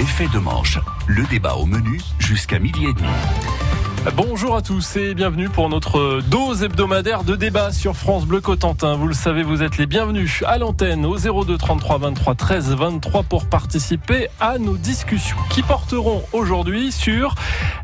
Effet de manche, le débat au menu jusqu'à midi et demi. Bonjour à tous et bienvenue pour notre dose hebdomadaire de débat sur France Bleu Cotentin. Vous le savez, vous êtes les bienvenus à l'antenne au 02 33 23 13 23 pour participer à nos discussions qui porteront aujourd'hui sur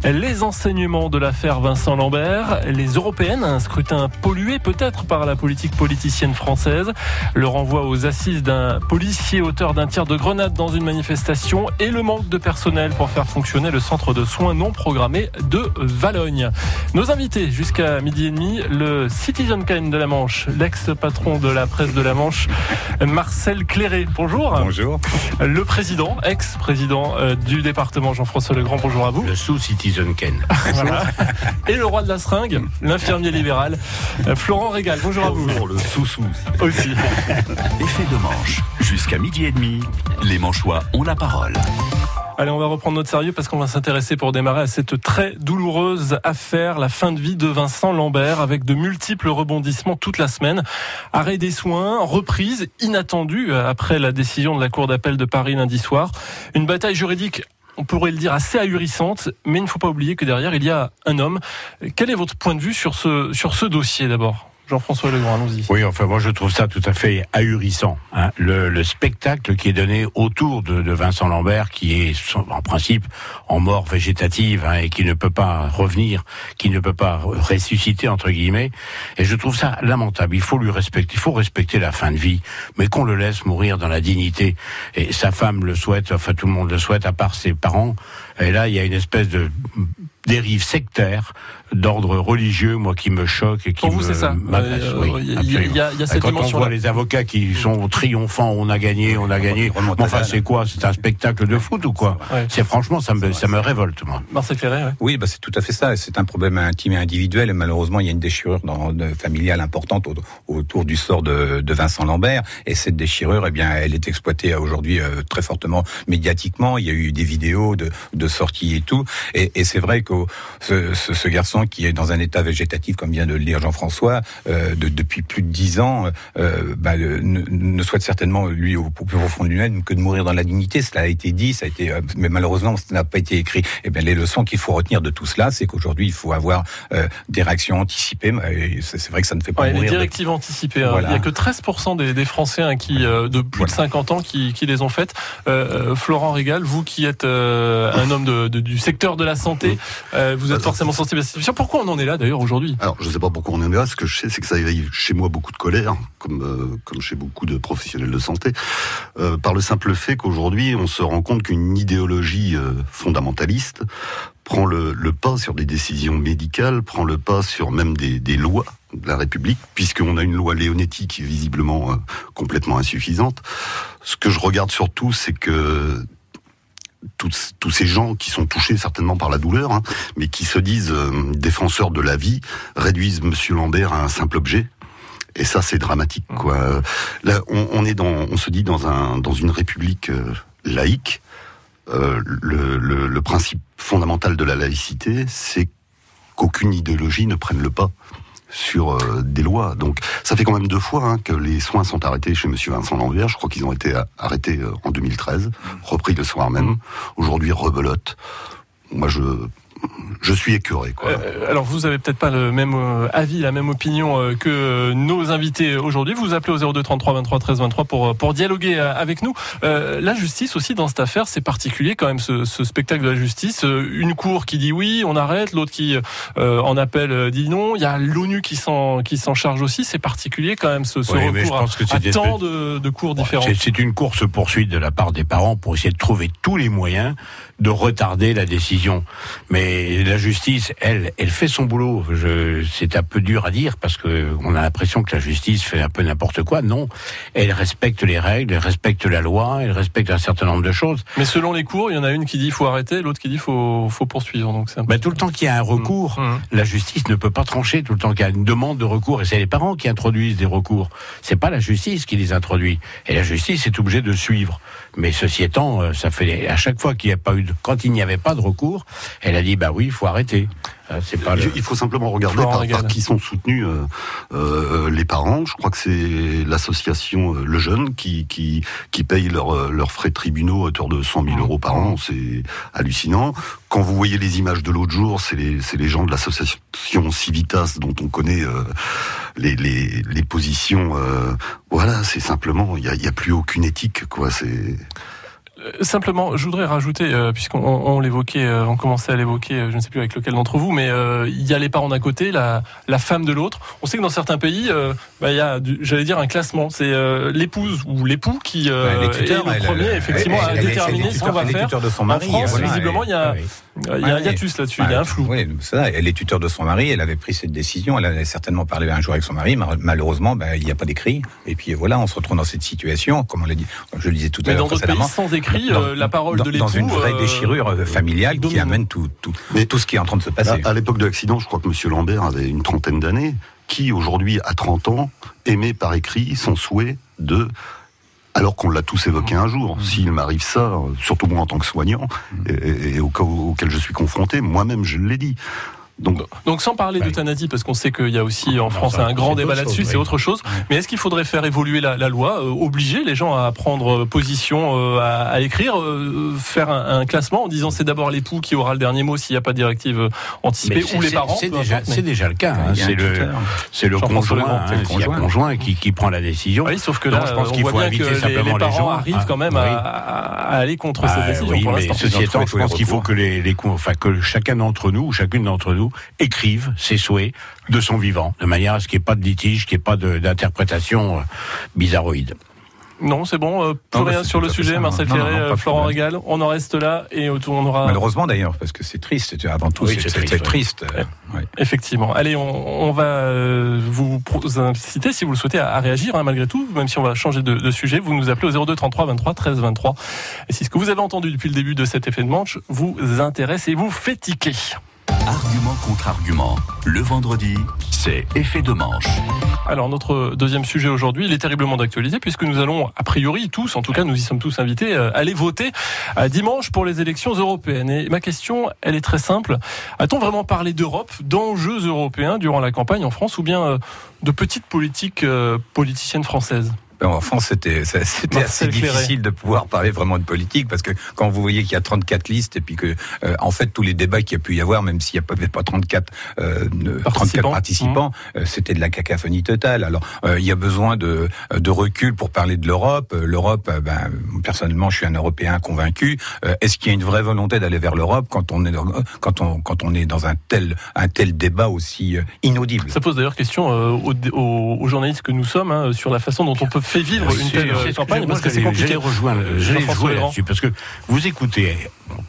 les enseignements de l'affaire Vincent Lambert, les européennes, un scrutin pollué peut-être par la politique politicienne française, le renvoi aux assises d'un policier auteur d'un tir de grenade dans une manifestation et le manque de personnel pour faire fonctionner le centre de soins non programmé de Valogne. Nos invités jusqu'à midi et demi, le Citizen Kane de la Manche, l'ex-patron de la presse de la Manche, Marcel Cléré. Bonjour. Bonjour. Le président, ex-président euh, du département Jean-François Legrand. Bonjour à vous. Le sous-Citizen Ken. Voilà. Et le roi de la seringue, l'infirmier libéral, euh, Florent Régal. Bonjour à vous. Bonjour, le sous-sous. Aussi. Effet de manche, jusqu'à midi et demi, les Manchois ont la parole. Allez, on va reprendre notre sérieux parce qu'on va s'intéresser pour démarrer à cette très douloureuse affaire, la fin de vie de Vincent Lambert, avec de multiples rebondissements toute la semaine. Arrêt des soins, reprise inattendue après la décision de la Cour d'appel de Paris lundi soir. Une bataille juridique on pourrait le dire assez ahurissante, mais il ne faut pas oublier que derrière, il y a un homme. Quel est votre point de vue sur ce, sur ce dossier d'abord? Jean-François Legrand, allons-y. Oui, enfin, moi, je trouve ça tout à fait ahurissant. Hein. Le, le, spectacle qui est donné autour de, de, Vincent Lambert, qui est en principe en mort végétative hein, et qui ne peut pas revenir, qui ne peut pas ressusciter entre guillemets. Et je trouve ça lamentable. Il faut lui respecter, il faut respecter la fin de vie, mais qu'on le laisse mourir dans la dignité. Et sa femme le souhaite, enfin tout le monde le souhaite, à part ses parents. Et là, il y a une espèce de dérive sectaire d'ordre religieux, moi, qui me choque et qui Pour vous, me c'est ça. Euh, oui, il y a- absolument. il y a- y a cette Quand on voit les avocats qui sont triomphants, on a gagné, on a gagné. Enfin, c'est quoi? C'est un spectacle de foot ou quoi? Ouais. C'est franchement, ça me, ça me révolte, moi. Marcel Cléré, ouais. Oui, bah c'est tout à fait ça. C'est un problème intime et individuel. Et malheureusement, il y a une déchirure dans, de- familiale importante au- autour du sort de, de Vincent Lambert. Et cette déchirure, eh bien, elle est exploitée aujourd'hui euh, très fortement médiatiquement. Il y a eu des vidéos de, de sorties et tout. Et, et c'est vrai ce, ce, ce garçon qui est dans un état végétatif, comme vient de le dire Jean-François, euh, de- depuis plus de dix ans, euh, bah, ne, ne souhaite certainement lui au, plus profond de lui-même que de mourir dans la dignité. Cela a été dit, ça a été, euh, mais malheureusement, ça n'a pas été écrit. Et bien, les leçons qu'il faut retenir de tout cela, c'est qu'aujourd'hui, il faut avoir euh, des réactions anticipées. C'est vrai que ça ne fait pas Ouais, les mourir. de- directives anticipées. hein. Voilà. Il n'y a que 13% des, des Français hein, qui, de plus de Voilà. 50 ans qui, qui les ont faites. Florent Régal, vous qui êtes un homme de- de- du secteur de la santé, euh, vous êtes forcément sensible à cette situation. Pourquoi on en est là d'ailleurs aujourd'hui? Alors, je ne sais pas pourquoi on en est là. Ce que je sais, c'est que ça éveille chez moi beaucoup de colère, comme, euh, comme chez beaucoup de professionnels de santé, euh, par le simple fait qu'aujourd'hui, on se rend compte qu'une idéologie fondamentaliste prend le, le pas sur des décisions médicales, prend le pas sur même des, des lois de la République, puisqu'on a une loi Leonetti qui est visiblement euh, complètement insuffisante. Ce que je regarde surtout, c'est que tous, ces gens qui sont touchés certainement par la douleur, hein, mais qui se disent euh, défenseurs de la vie, réduisent Monsieur Lambert à un simple objet. Et ça, c'est dramatique, on, se dit dans un, dans une république euh, laïque. Euh, le principe fondamental de la laïcité, c'est qu'aucune idéologie ne prenne le pas sur euh, des lois. Donc, ça fait quand même deux fois hein, que les soins sont arrêtés chez Monsieur Vincent Lambert. Je crois qu'ils ont été a- arrêtés euh, en 2013, repris le soir même. Mhm. Aujourd'hui, rebelote. Moi, je, je suis écœuré. Quoi. Euh, alors vous avez peut-être pas le même euh, avis, la même opinion euh, que nos invités aujourd'hui. Vous appelez au 02 33 23 13 23 pour pour dialoguer avec nous. La justice aussi dans cette affaire, c'est particulier quand même ce, ce spectacle de la justice. Une cour qui dit oui, on arrête, l'autre qui en appel euh, dit non. Il y a l'ONU qui s'en qui s'en charge aussi. C'est particulier quand même ce, Oui, recours que à, des tant de, de cours différents. C'est une course poursuite de la part des parents pour essayer de trouver tous les moyens de retarder la décision. Mais la justice, elle, elle fait son boulot. C'est un peu dur à dire parce que on a l'impression que la justice fait un peu n'importe quoi. Non, elle respecte les règles, elle respecte la loi, elle respecte un certain nombre de choses. Mais selon les cours, il y en a une qui dit faut arrêter, l'autre qui dit faut faut poursuivre. Donc c'est Ben, tout le temps qu'il y a un recours, Mmh. la justice ne peut pas trancher tout le temps qu'il y a une demande de recours. Et c'est les parents qui introduisent des recours. C'est pas la justice qui les introduit. Et la justice est obligée de suivre. Mais ceci étant, euh, ça fait à chaque fois qu'il n'y a pas eu de, quand il n'y avait pas de recours, elle a dit bah oui, il faut arrêter. Euh, c'est pas le... Il faut simplement regarder par, qui sont soutenus euh, euh, les parents. Je crois que c'est l'association Le Jeune qui, qui, qui paye leurs leurs frais de tribunaux à hauteur de 100 000 euros par an. C'est hallucinant. Quand vous voyez les images de l'autre jour, c'est les, les gens de l'association Civitas dont on connaît euh, les, les, les positions. euh, voilà, c'est simplement, il n'y a, a plus aucune éthique. quoi. C'est Simplement, je voudrais rajouter, euh, puisqu'on on, l'évoquait, euh, on commençait à l'évoquer, euh, je ne sais plus avec lequel d'entre vous, mais euh, il y a les parents d'un côté, la, la femme de l'autre. On sait que dans certains pays, euh, bah, il y a, j'allais dire, un classement. C'est euh, l'épouse ou l'époux qui euh, Elle est le elle- premier, elle- effectivement, elle- à déterminer ce qu'on va faire. tuteur de son En France, voilà, visiblement, il y a. il y a, Ouais. tous là-dessus, il y a un flou. Oui, c'est ça. Elle est tuteur de son mari. Elle avait pris cette décision. Elle avait certainement parlé un jour avec son mari. Mal- Malheureusement, ben, il n'y a pas d'écrit. Et puis voilà, on se retrouve dans cette situation, comme on l'a dit, je le disais tout à Mais l'heure dans d'autres pays, précédemment. sans écrit, Dans- euh, la parole dans, de l'époux. dans une vraie euh, déchirure euh, familiale qui amène tout, tout, Mais- tout ce qui est en train de se passer. À, à l'époque de l'accident, je crois que M. Lambert avait une trentaine d'années. Qui, aujourd'hui, à 30 ans, émet par écrit son souhait de alors qu'on l'a tous évoqué un jour. S'il m'arrive ça, surtout moi en tant que soignant, et, et au cas auquel je suis confronté, moi-même je l'ai dit. Donc, Donc sans parler Ouais. d'euthanasie, parce qu'on sait qu'il y a aussi en France ça, un grand débat là-dessus, c'est autre chose. Mais est-ce qu'il faudrait faire évoluer la, la loi, euh, obliger les gens à prendre position, euh, à, à écrire, euh, faire un, un classement en disant c'est d'abord l'époux qui aura le dernier mot s'il n'y a pas de directive euh, anticipée, ou les parents C'est déjà, mais- le cas. hein. C'est le, c'est conjoint, hein, conjoint. conjoint qui, qui prend la décision. Oui, sauf que Donc, là, je pense qu'il faut bien inviter que les, simplement les les parents gens arrivent quand même oui. à, aller contre cette Ah, décision ceci étant, je pense qu'il faut que les, enfin que chacun d'entre nous, ou chacune d'entre nous, écrive ses souhaits de son vivant, de manière à ce qu'il n'y ait pas de litige, qu'il n'y ait pas d'interprétation euh, bizarroïde. Non, c'est bon, euh, plus Non, rien sur le sujet. Marcel Ferré, de Florent. Régal, on en reste là et autour on aura Malheureusement d'ailleurs, parce que c'est triste. C'était- Avant tout, Oui, c'est triste, triste. euh, ouais. Effectivement. Allez, on, on va euh, vous inciter, si vous le souhaitez, à, à réagir hein, malgré tout, même si on va changer de, de sujet. Vous nous appelez au 02 33 23 13 23. Et si ce que vous avez entendu depuis le début de cet effet de manche vous intéresse et vous fait tiquer. Argument contre argument. Le vendredi, c'est effet de manche. Alors notre deuxième sujet aujourd'hui, il est terriblement d'actualité puisque nous allons, a priori tous, en tout cas nous y sommes tous invités, euh, aller voter à dimanche pour les élections européennes. Et ma question, elle est très simple. A-t-on vraiment parlé d'Europe, d'enjeux européens durant la campagne en France ou bien euh, de petites politiques euh, politiciennes françaises? En France, c'était assez difficile de pouvoir parler vraiment de politique parce que quand vous voyez qu'il y a 34 listes et puis que euh, en fait tous les débats qu'il y a pu y avoir, même s'il n'y a peut-être pas 34 euh, ne- 34 Participants. participants, euh, c'était de la cacophonie totale. Alors euh, il y a besoin de de recul pour parler de l'Europe. Euh, L'Europe, euh, ben personnellement, je suis un Européen convaincu. Euh, Est-ce qu'il y a une vraie volonté d'aller vers l'Europe quand on est dans, quand on quand on est dans un tel un tel débat aussi inaudible? Ça pose d'ailleurs question euh, aux, aux- aux journalistes que nous sommes hein, sur la façon dont on peut fait vivre une telle campagne parce que c'est compliqué. J'allais Jean-François jouer Legrand. là-dessus parce que vous écoutez,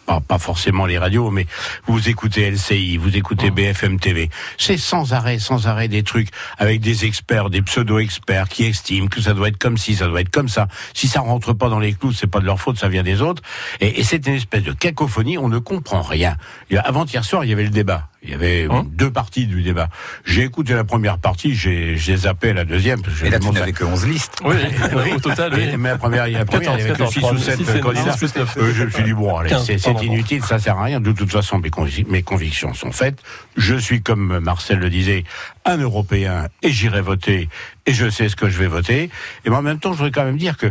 pas, pas forcément les radios, mais vous écoutez LCI, vous écoutez BFM TV. C'est sans arrêt, sans arrêt des trucs avec des experts, des pseudo-experts qui estiment que ça doit être comme ci, ça doit être comme ça. Si ça rentre pas dans les clous, c'est pas de leur faute, ça vient des autres. Et, et c'est une espèce de cacophonie, on ne comprend rien. Avant-hier soir, il y avait le débat. Il y avait Hein deux parties du débat. J'ai écouté la première partie, j'ai zappé la deuxième. parce que Et là, tu n'avais que 11 listes. Oui, oui, au total, oui. et- mais la première, il y a la première, il y avait que 14, 6 ou 7 6 et candidats. 6 plus 9. Euh, je me suis dit, bon, allez, 15, c'est inutile, ça sert à rien. De toute façon, mes, convic- mes convictions sont faites. Je suis, comme Marcel le disait, un Européen et j'irai voter et je sais ce que je vais voter. Et mais en même temps, je voudrais quand même dire que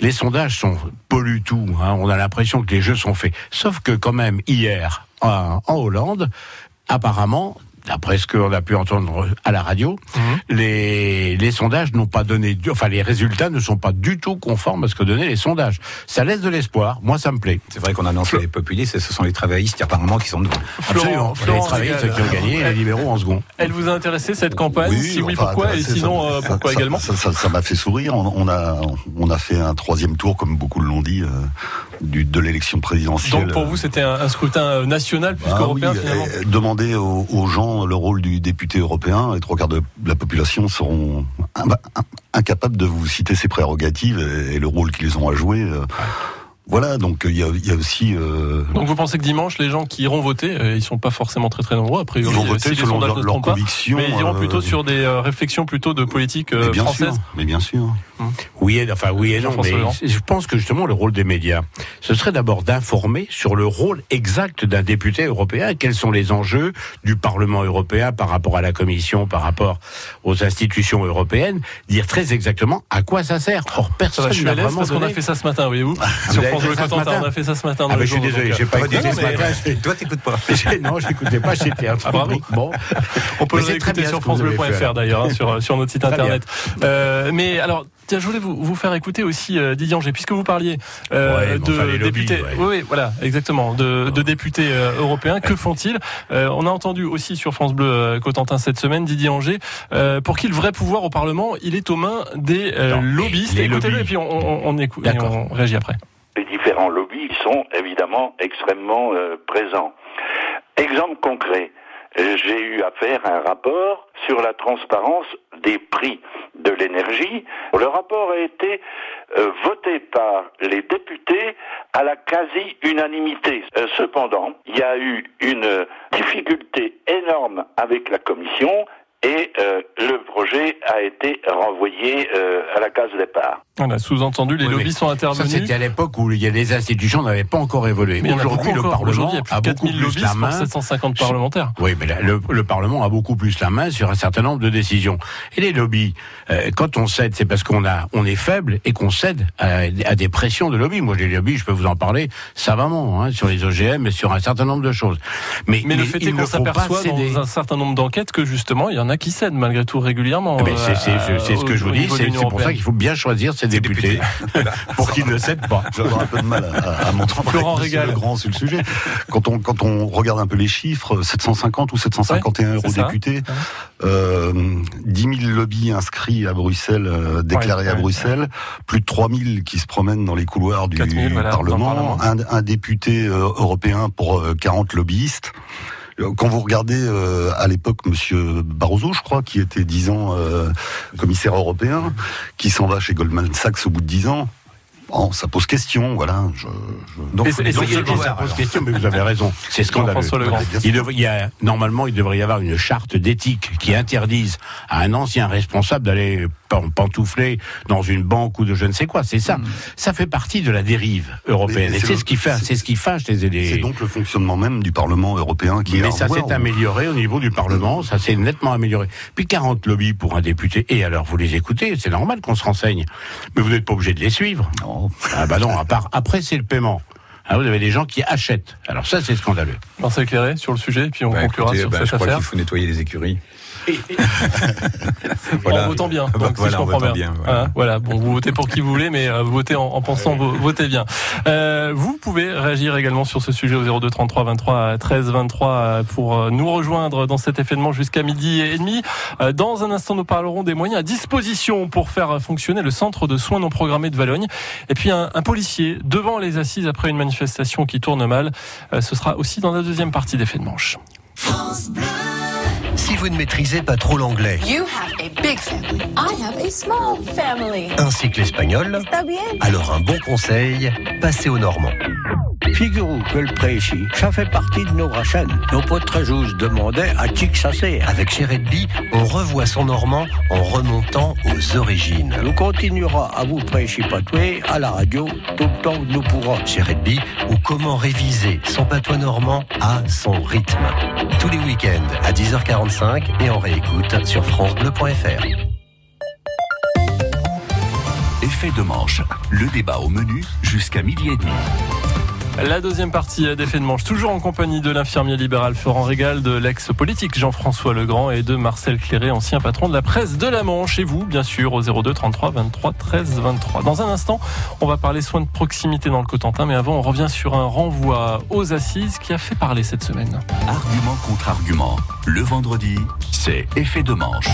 les sondages sont polluent tout. hein. On a l'impression que les jeux sont faits. Sauf que quand même, hier, en Hollande, apparemment, d'après ce qu'on a pu entendre à la radio, Mhm. les, les sondages n'ont pas donné, du- enfin les résultats ne sont pas du tout conformes à ce que donnaient les sondages. Ça laisse de l'espoir. Moi, ça me plaît. C'est vrai qu'on annonce les populistes et ce sont les travaillistes apparemment qui sont devant. Absolument. Florent les travaillistes qui ont gagné et les libéraux en second. Elle vous a intéressé cette campagne? Si oui, enfin, pourquoi? Et sinon, ça- euh, pourquoi ça- également? Ça ça- ça m'a fait sourire. On, on a, on a fait un troisième tour, comme beaucoup l'ont dit, euh, du, de l'élection présidentielle. Donc pour vous, c'était un, un scrutin euh, national plus Ah qu'européen oui, finalement? Demander aux, aux gens le rôle du député européen, les trois quarts de la population seront in- in- incapables de vous citer ses prérogatives et, et le rôle qu'ils ont à jouer. Euh. Voilà, donc il y a, il y a aussi. Euh... Donc vous pensez que dimanche, les gens qui iront voter, euh, ils sont pas forcément très très nombreux. Après, ils vont voter si selon leur, leur conviction, mais ils iront plutôt euh... sur des réflexions plutôt de politique mais bien française. Sûr, mais bien sûr. Hum. Oui, et, enfin oui et non. Mais je pense que justement le rôle des médias, ce serait d'abord d'informer sur le rôle exact d'un député européen. Quels sont les enjeux du Parlement européen par rapport à la Commission, par rapport aux institutions européennes, dire très exactement à quoi ça sert. Or personne n'a vraiment parce qu'on a fait ça ce matin, voyez-vous. Bleu Cotentin, on a fait ça ce matin. Ah bah, je suis désolé, j'ai pas Ah, écouté ce matin. Toi, t'écoutes pas. non, j'écoutais pas, j'étais un Ah, bravo. Bon, On peut le réécouter sur que francebleu.fr d'ailleurs, hein, sur, sur notre site internet. Euh, mais alors, tiens, je voulais vous, vous faire écouter aussi euh, Didier Angers, puisque vous parliez euh, Ouais, de enfin, les lobbies, députés. ouais. Oui, oui, voilà, exactement, de, de députés euh, européens. Que font-ils? Euh, On a entendu aussi sur France Bleu euh, Cotentin cette semaine Didier Angers, euh, pour qui le vrai pouvoir au Parlement, il est aux mains des euh, lobbyistes. Écoutez-le et puis on, on, on écoute, et on réagit après. Différents lobbies sont évidemment extrêmement euh, présents. Exemple concret, euh, j'ai eu à faire un rapport sur la transparence des prix de l'énergie. Le rapport a été euh, voté par les députés à la quasi-unanimité. Cependant, il y a eu une difficulté énorme avec la Commission et euh, le projet a été renvoyé euh, à la case départ. Voilà, sous-entendu, les Oui, lobbies mais sont Ça, intervenus. c'était à l'époque où il y a les institutions n'avaient pas encore évolué. Mais a Aujourd'hui, le encore. Parlement Aujourd'hui, il y a plus a de beaucoup 4000 plus la main. 750 parlementaires. Oui, mais le, le Parlement a beaucoup plus la main sur un certain nombre de décisions. Et les lobbies, euh, quand on cède, c'est parce qu'on a, on est faible et qu'on cède à, à des pressions de lobbies. Moi, les lobbies, je peux vous en parler savamment hein, sur les OGM et sur un certain nombre de choses. Mais, Mais le fait est qu'on s'aperçoit dans un certain nombre d'enquêtes que justement, il y en a qui cèdent malgré tout régulièrement. Eh ben, c'est c'est- euh, c'est ce que je vous dis, c'est pour ça qu'il faut bien choisir ses députés, pour qu'ils ne cèdent pas. Avoir un peu de mal à, à, m'entendre Florent Régal. Legrand sur le sujet. Quand on, quand on regarde un peu les chiffres, 750 ou 751 Ouais, euros députés, euh, 10 000 lobbies inscrits à Bruxelles, euh, déclarés Ouais, à ouais, Bruxelles, plus de 3 000 qui se promènent dans les couloirs du 4 000, voilà, dans le Parlement, Parlement. un, un député euh, européen pour euh, 40 lobbyistes. Euh, Quand vous regardez euh, à l'époque Monsieur Barroso, je crois, qui était 10 ans euh, commissaire européen, qui s'en va chez Goldman Sachs au bout de 10 ans, bon, ça pose question, voilà. Je, je- Donc, Et c'est- c'est- ça pose question, mais vous avez raison. C'est scandaleux. Il devrait- il y a, normalement, il devrait y avoir une charte d'éthique qui interdise à un ancien responsable d'aller pan- pantoufler dans une banque ou de je ne sais quoi. C'est ça. Ça fait partie de la dérive européenne. Mais Et c'est c'est le- ce qui fait, c'est- c'est ce qui fâche les C'est les- donc le fonctionnement même du Parlement européen qui est mais ça s'est amélioré au niveau du Parlement, ça s'est nettement amélioré. Puis 40 lobbies pour un député, et alors vous les écoutez, c'est normal qu'on se renseigne. Mais vous n'êtes pas obligé de les suivre. Non. Ah bah non, à part, après c'est le paiement. Ah, vous avez des gens qui achètent. Alors ça c'est scandaleux. Marcel Clairet sur le sujet, et puis on Bah, conclura écoutez, sur bah, cette je crois affaire. qu'il faut nettoyer les écuries. En votant bien, Bah, donc, si voilà, je en comprends votant bien. bien, voilà. Voilà, bon, vous votez pour qui vous voulez, mais euh, vous votez en, en pensant vo- votez bien. Euh, vous pouvez réagir également sur ce sujet au 02 33 23 13 23 euh, pour euh, nous rejoindre dans cet événement jusqu'à midi et demi. Euh, Dans un instant, nous parlerons des moyens à disposition pour faire fonctionner le centre de soins non programmés de Valogne. Et puis un, un policier devant les assises après une manifestation qui tourne mal. Ce sera aussi dans la deuxième partie d'effet de manche. Si vous ne maîtrisez pas trop l'anglais, ainsi que l'espagnol, alors un bon conseil, passez au normand. Figurez-vous que le pré ici, ça fait partie de nos rachènes. Nos potes juste demandaient à qui que ça. Avec Chéredby, on revoit son normand en remontant aux origines. Nous continuera à vous prêcher à la radio tout le temps que nous pourrons. Chéredby, ou comment réviser son patois normand à son rythme. Tous les week-ends à 10h45 et en réécoute sur francebleu.fr. Effet de manche. Le débat au menu jusqu'à midi et demi. La deuxième partie d'effet de manche, toujours en compagnie de l'infirmier libéral Florent Régal, de l'ex-politique Jean-François Legrand et de Marcel Cléré, ancien patron de la presse de la Manche. Et vous, bien sûr, au 02 33 23 13 23. Dans un instant, on va parler soins de proximité dans le Cotentin, mais avant, on revient sur un renvoi aux assises qui a fait parler cette semaine. Argument contre argument. Le vendredi, c'est effet de manche.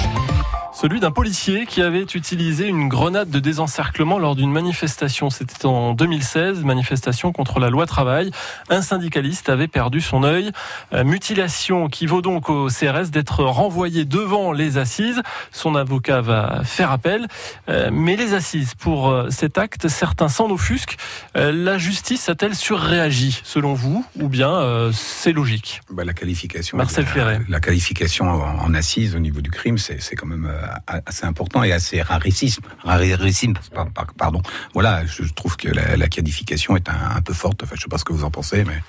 Celui d'un policier qui avait utilisé une grenade de désencerclement lors d'une manifestation. C'était en 2016, manifestation contre la loi travail. Un syndicaliste avait perdu son œil. Euh, mutilation qui vaut donc au CRS d'être renvoyé devant les assises. Son avocat va faire appel. Euh, mais les assises, pour euh, cet acte, certains s'en offusquent. La justice a-t-elle surréagi, selon vous, ou bien c'est logique? Bah, La qualification. Marcel la, la qualification en, en assise au niveau du crime, c'est quand même assez important et assez rarissime. Pardon. Voilà, je trouve que la, qualification est un, peu forte. Enfin, je sais pas ce que vous en pensez, mais.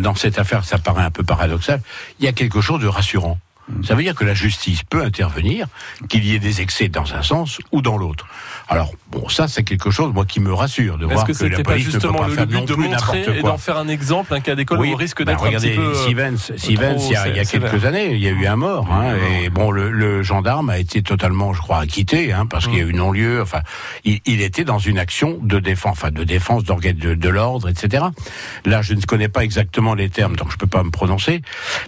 dans cette affaire, ça paraît un peu paradoxal. Il y a quelque chose de rassurant. Ça veut dire que la justice peut intervenir, qu'il y ait des excès dans un sens ou dans l'autre. Alors, bon, ça, c'est quelque chose, moi, qui me rassure de voir que, que la police ne peut pas faire non plus n'importe quoi. Et d'en faire un exemple, un cas d'école oui, où on risque bah, d'être un petit peu... Stevens, Stevens il y a, il y a quelques années, il y a eu un mort, hein, et bon, le, le, gendarme a été totalement, je crois, acquitté, hein, parce qu'il y a eu non-lieu, enfin, il, il, était dans une action de défense, enfin, de défense d'organes de, de l'ordre, etc. Là, je ne connais pas exactement les termes, donc je peux pas me prononcer,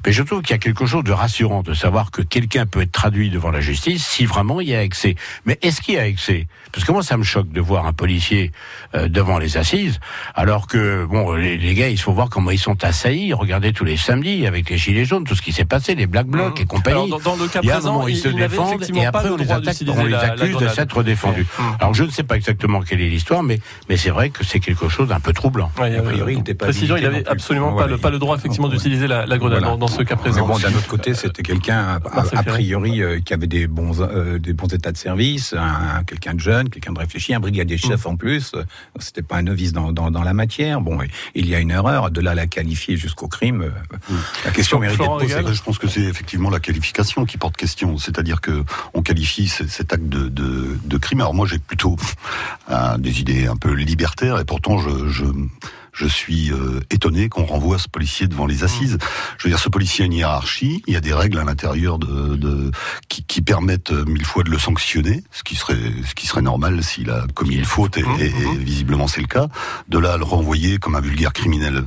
mais je trouve qu'il y a quelque chose de rassurant de savoir que quelqu'un peut être traduit devant la justice si vraiment il y a excès. Mais est-ce qu'il y a excès Parce que moi, ça me choque de voir un policier euh, devant les assises, alors que bon, les, gars, il faut voir comment ils sont assaillis. Regardez tous les samedis avec les gilets jaunes, tout ce qui s'est passé, les black blocs mmh. et compagnie. dans, le cas présent, ils se défendent et après on les attaque, on les accuse de s'être défendus. Mmh. Alors je ne sais pas exactement quelle est l'histoire, mais mais c'est vrai que c'est quelque chose d'un peu troublant. a priori, il n'était pas précision, il avait absolument pas, le, pas le droit effectivement d'utiliser la, grenade dans, ce cas présent. bon, d'un autre côté, c'était quelqu'un a, priori euh, qui avait des bons euh, des bons états de service, quelqu'un de jeune, quelqu'un de réfléchi, un brigadier chef mm. en plus. C'était pas un novice dans, dans, dans, la matière. Bon, il y a une erreur. De là la qualifier jusqu'au crime, euh, mm. la question mérite d'être posée. Je pense que c'est effectivement la qualification qui porte question. C'est-à-dire que on qualifie cet acte de, de, de crime. Alors moi, j'ai plutôt des idées un peu libertaires et pourtant je, je je suis euh, étonné qu'on renvoie ce policier devant les assises. Je veux dire, ce policier a une hiérarchie, il y a des règles à l'intérieur de, de qui, qui, permettent euh, mille fois de le sanctionner, ce qui serait ce qui serait normal s'il a commis une faute et, et, et visiblement c'est le cas. De là à le renvoyer comme un vulgaire criminel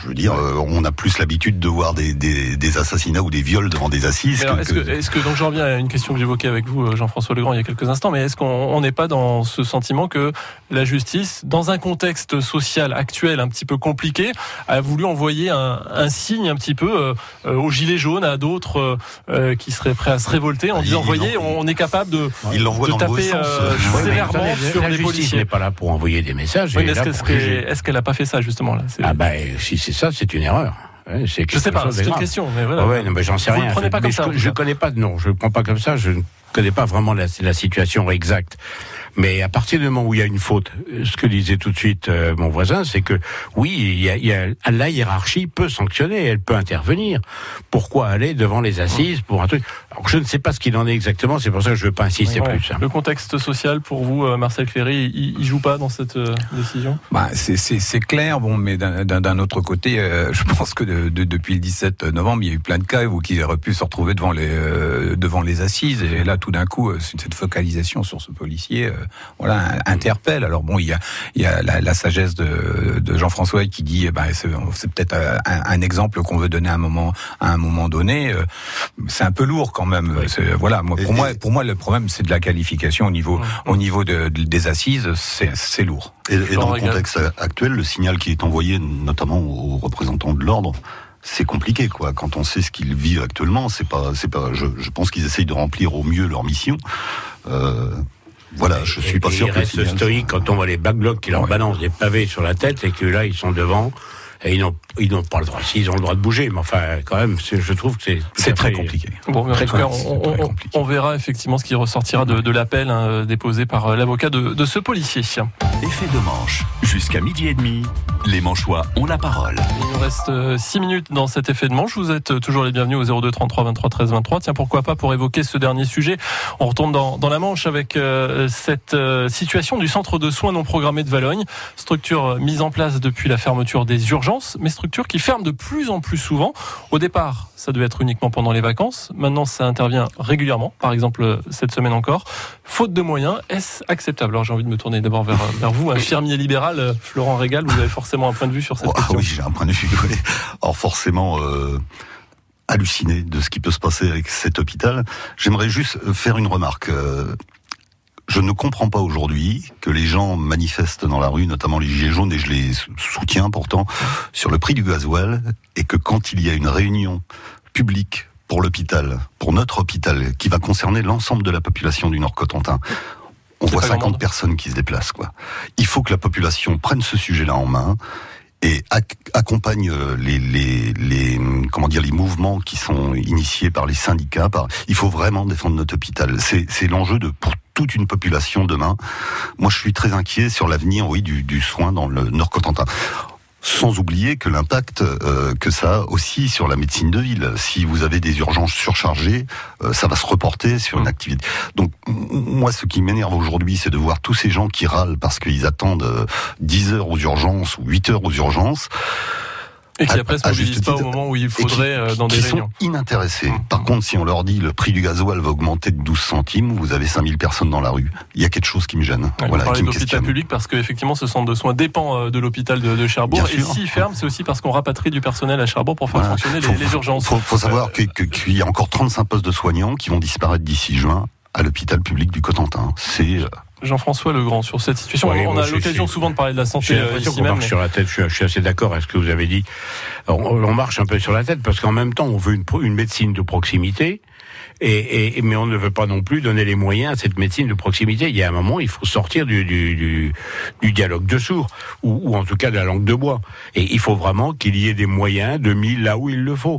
je veux dire, euh, on a plus l'habitude de voir des, des, des, assassinats ou des viols devant des assises. Est-ce que, est que, donc j'en reviens à une question que j'évoquais avec vous, Jean-François Legrand, il y a quelques instants, mais est-ce qu'on n'est pas dans ce sentiment que la justice, dans un contexte social actuel un petit peu compliqué, a voulu envoyer un, un signe un petit peu euh, aux gilets jaunes, à d'autres euh, qui seraient prêts à se révolter, en disant, voyez, on est capable de, de taper sévèrement sur les policiers. n'est pas là pour envoyer des messages. est-ce qu'elle n'a pas fait ça justement là? Ah bah, si c'est ça, c'est une erreur. je sais pas, c'est une question, mais voilà. Ouais, non, mais j'en sais Vous rien. Le prenez pas comme ça, je, je connais pas, non, je ne prends pas comme ça. Je ne connais pas vraiment la, la situation exacte. Mais à partir du moment où il y a une faute, ce que disait tout de suite euh, mon voisin, c'est que oui, il y, a, il y a, la hiérarchie peut sanctionner, elle peut intervenir. Pourquoi aller devant les assises pour un truc? Alors je ne sais pas ce qu'il en est exactement, c'est pour ça que je ne veux pas insister plus. Hein. Le contexte social pour vous, euh, Marcel Cléry, il, il, joue pas dans cette euh, décision? Bah, C'est clair, bon, mais d'un autre côté, je pense que de, de, depuis le 17 novembre, il y a eu plein de cas où qui auraient pu se retrouver devant les devant les assises, et là tout d'un coup, cette focalisation sur ce policier voilà, interpelle. Alors bon, il y a, il y a la, la sagesse de, de Jean-François qui dit, eh ben, c'est peut-être un, un, exemple qu'on veut donner à un moment, à un moment donné. Euh, c'est un peu lourd quand même. Voilà, moi, pour moi, pour moi, le problème, c'est de la qualification au niveau, au niveau de, des assises, c'est lourd. Et, et dans le contexte actuel, le signal qui est envoyé, notamment aux représentants de l'ordre, c'est compliqué quoi. Quand on sait ce qu'ils vivent actuellement, c'est pas, c'est pas. Je, je pense qu'ils essayent de remplir au mieux leur mission. Euh, voilà, je suis pas sûr ils restent stoïques quand on voit les backblocks qui leur balancent des pavés sur la tête et que là ils sont devant et ils n'ont ils n'ont pas le droit. S'ils ont le droit de bouger mais enfin quand même je trouve que c'est c'est très compliqué. Bon cas on, on, verra effectivement ce qui ressortira de, de l'appel hein, déposé par euh, l'avocat de, de, ce policier effet de manche jusqu'à midi et demi les manchois ont la parole il nous reste 6 euh, minutes dans cet effet de manche vous êtes euh, toujours les bienvenus au 02 33 23 13 23 tiens pourquoi pas pour évoquer ce dernier sujet? On retourne dans, la Manche avec euh, cette situation du centre de soins non programmés de Valogne structure mise en place depuis la fermeture des urgences mais structure qui ferme de plus en plus souvent. Au départ, ça devait être uniquement pendant les vacances. Maintenant, ça intervient régulièrement. Par exemple, cette semaine encore. Faute de moyens, est-ce acceptable? Alors, j'ai envie de me tourner d'abord vers vous, infirmier libéral, Florent Régal. Vous avez forcément un point de vue sur cette oh, question. Oui, j'ai un point de vue. Oui. Alors, forcément. Euh halluciné de ce qui peut se passer avec cet hôpital. J'aimerais juste faire une remarque. Euh, je ne comprends pas aujourd'hui que les gens manifestent dans la rue, notamment les gilets jaunes, et je les soutiens pourtant, sur le prix du gasoil, et que quand il y a une réunion publique pour l'hôpital, pour notre hôpital, qui va concerner l'ensemble de la population du Nord-Cotentin, on voit 50 personnes qui se déplacent. Quoi. Il faut que la population prenne ce sujet-là en main et accompagne euh, les, les, les, comment dire les mouvements qui sont initiés par les syndicats. Par, il faut vraiment défendre notre hôpital. C'est l'enjeu de pour toute une population demain. Moi, je suis très inquiet sur l'avenir, oui, du, du soin dans le Nord-Cotentin. Sans oublier que l'impact euh, que ça a aussi sur la médecine de ville. Si vous avez des urgences surchargées, euh, ça va se reporter sur une activité. Donc moi, ce qui m'énerve aujourd'hui, c'est de voir tous ces gens qui râlent parce qu'ils attendent 10 euh, heures aux urgences ou 8 heures aux urgences. Et qui après se mobilisent pas au moment où il faudrait euh, dans des qui réunions. sont inintéressés. Mmh. Par contre, si on leur dit le prix du gasoil va augmenter de 12 centimes, vous avez 5000 personnes dans la rue. Il y a quelque chose qui me gêne. Ouais, voilà, qui d'hôpital public parce qu'effectivement ce centre de soins dépend euh, de l'hôpital de, de, Cherbourg. et s'il ferme, c'est aussi parce qu'on rapatrie du personnel à Cherbourg pour faire fonctionner les, les, urgences. Faut, faut savoir euh, qu'il y a encore 35 postes de soignants qui vont disparaître d'ici juin à l'hôpital public du Cotentin. C'est Jean-François Legrand sur cette situation. on a l'occasion souvent de parler de la santé euh, ici même. sur la tête. Je suis, assez d'accord avec ce que vous avez dit. On, marche un peu sur la tête parce qu'en même temps, on veut une, une médecine de proximité. Et, et, mais on ne veut pas non plus donner les moyens à cette médecine de proximité. Il y a un moment, il faut sortir du, du, du, du dialogue de sourds, ou, ou, en tout cas de la langue de bois. Et il faut vraiment qu'il y ait des moyens de mis là où il le faut.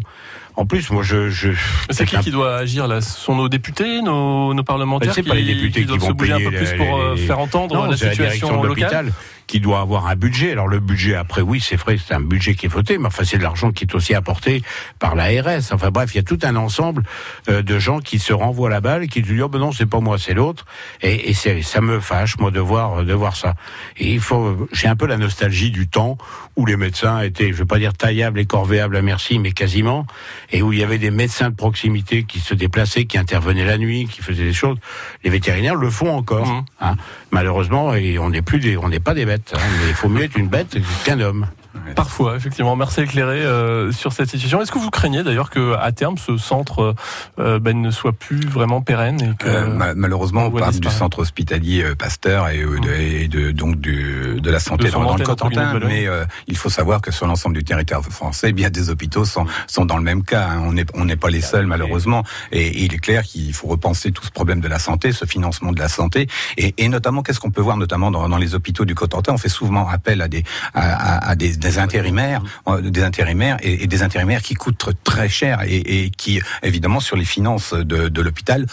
En plus, moi, je. je c'est qui qui doit agir là? Ce sont nos députés, nos, nos parlementaires C'est pas les députés qui, doivent vont se bouger un peu plus pour euh, faire entendre non, la situation locale? Qui doit avoir un budget. Alors le budget, après, oui, c'est vrai, c'est un budget qui est voté, mais enfin c'est de l'argent qui est aussi apporté par l'ARS. Enfin bref, il y a tout un ensemble euh, de gens qui se renvoient la balle, qui disent oh ben non, c'est pas moi, c'est l'autre. Et, et ça me fâche moi de voir de voir ça. Et il faut, j'ai un peu la nostalgie du temps où les médecins étaient, je vais pas dire taillables et corvéables à merci, mais quasiment, et où il y avait des médecins de proximité qui se déplaçaient, qui intervenaient la nuit, qui faisaient des choses. Les vétérinaires le font encore, mmh. hein. malheureusement, et on n'est plus des, on n'est pas des Hein, mais il faut mieux être une bête qu'un homme. Parfois, effectivement. Merci éclairé euh, sur cette situation. Est-ce que vous craignez d'ailleurs que à terme ce centre euh, ben, ne soit plus vraiment pérenne et que, euh, Malheureusement, on parle du centre hospitalier euh, Pasteur et, euh, de, et de, donc du, de la santé dans, dans, le Cotentin, mais il faut savoir que sur l'ensemble du territoire français, bien des hôpitaux sont, sont dans le même cas. Hein. On n'est on n'est pas les seuls malheureusement, et, et il est clair qu'il faut repenser tout ce problème de la santé, ce financement de la santé, et, et notamment qu'est-ce qu'on peut voir notamment dans, dans, les hôpitaux du Cotentin? On fait souvent appel à des à, à, à des des intérimaires, euh, des intérimaires et, des intérimaires qui coûtent très cher et, qui, évidemment, sur les finances de l'hôpital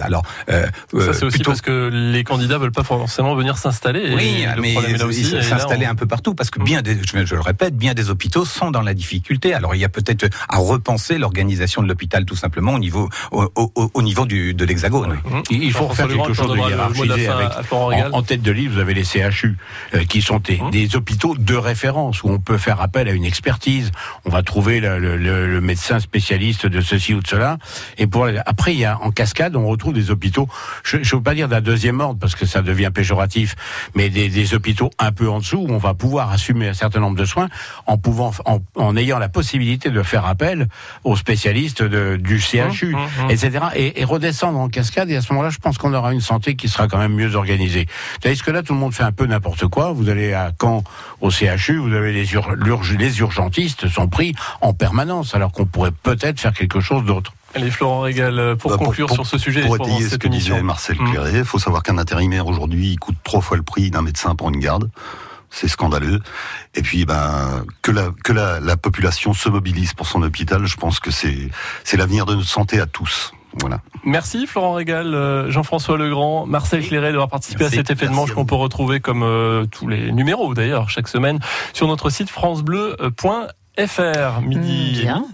Alors, euh, ça c'est aussi parce que les candidats veulent pas forcément venir s'installer. Oui, mais s'installer un peu partout parce que bien, des, je, le répète, bien des hôpitaux sont dans la difficulté. Alors il y a peut-être à repenser l'organisation de l'hôpital tout simplement au niveau au, au, au niveau du, de l'Hexagone. Il faut faire quelque chose de hiérarchisé avec. En, tête de liste, vous avez les CHU euh, qui sont des, mmh. des, hôpitaux de référence où on peut faire appel à une expertise. On va trouver le, le, le médecin spécialiste de ceci ou de cela. Et pour après, il y a en cascade, on retrouve des hôpitaux, je ne veux pas dire d'un deuxième ordre parce que ça devient péjoratif, mais des, des, hôpitaux un peu en dessous où on va pouvoir assumer un certain nombre de soins en pouvant, en, en ayant la possibilité de faire appel aux spécialistes de, du CHU, mmh, mmh, mmh. etc. Et, et, redescendre en cascade. Et à ce moment-là, je pense qu'on aura une santé qui sera quand même mieux organisée. Est-ce que là, tout le monde fait un peu n'importe quoi. Vous allez à Caen, au CHU, vous avez les, ur les urgentistes sont pris en permanence, alors qu'on pourrait peut-être faire quelque chose d'autre. Allez, Florent Régal, euh, pour, bah, conclure sur ce sujet. Pour étayer ce que disait Marcel mmh. Cléré, il faut savoir qu'un intérimaire aujourd'hui il coûte trois fois le prix d'un médecin pour une garde. C'est scandaleux. Et puis, ben, que la que la, la population se mobilise pour son hôpital, je pense que c'est c'est l'avenir de notre santé à tous. Voilà. Merci Florent Régal, euh, Jean-François Legrand, Marcel Cléré d'avoir participé merci, à cet effet de manche qu'on peut retrouver comme euh, tous les numéros d'ailleurs chaque semaine sur notre site francebleu.fr midi. Mmh, bien.